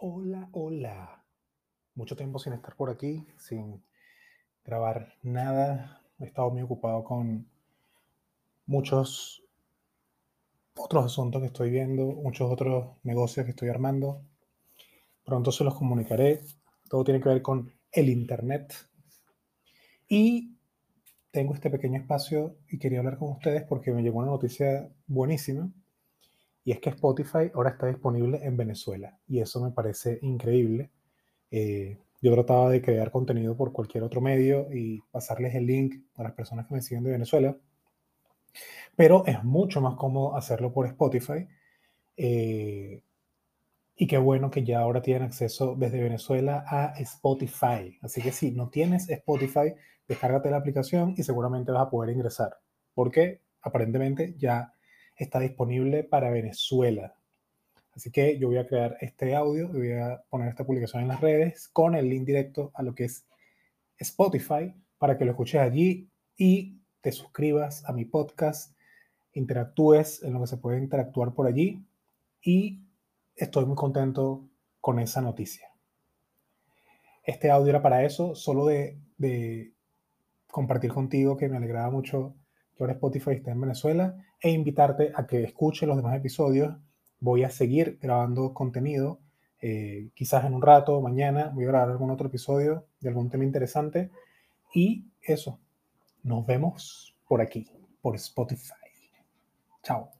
Hola, hola. Mucho tiempo sin estar por aquí, sin grabar nada. He estado muy ocupado con muchos otros asuntos que estoy viendo, muchos otros negocios que estoy armando. Pronto se los comunicaré. Todo tiene que ver con el Internet. Y tengo este pequeño espacio y quería hablar con ustedes porque me llegó una noticia buenísima y es que Spotify ahora está disponible en Venezuela y eso me parece increíble. Eh, yo trataba de crear contenido por cualquier otro medio y pasarles el link a las personas que me siguen de Venezuela, pero es mucho más cómodo hacerlo por Spotify. Eh, y qué bueno que ya ahora tienen acceso desde Venezuela a Spotify. Así que si no tienes Spotify, descárgate la aplicación y seguramente vas a poder ingresar. Porque aparentemente ya está disponible para Venezuela. Así que yo voy a crear este audio voy a poner esta publicación en las redes con el link directo a lo que es Spotify para que lo escuches allí y te suscribas a mi podcast, interactúes en lo que se puede interactuar por allí y estoy muy contento con esa noticia. Este audio era para eso, solo de, de compartir contigo que me alegraba mucho que ahora Spotify esté en Venezuela e invitarte a que escuches los demás episodios. Voy a seguir grabando contenido, eh, quizás en un rato, mañana, voy a grabar algún otro episodio de algún tema interesante. Y eso, nos vemos por aquí, por Spotify. Chao.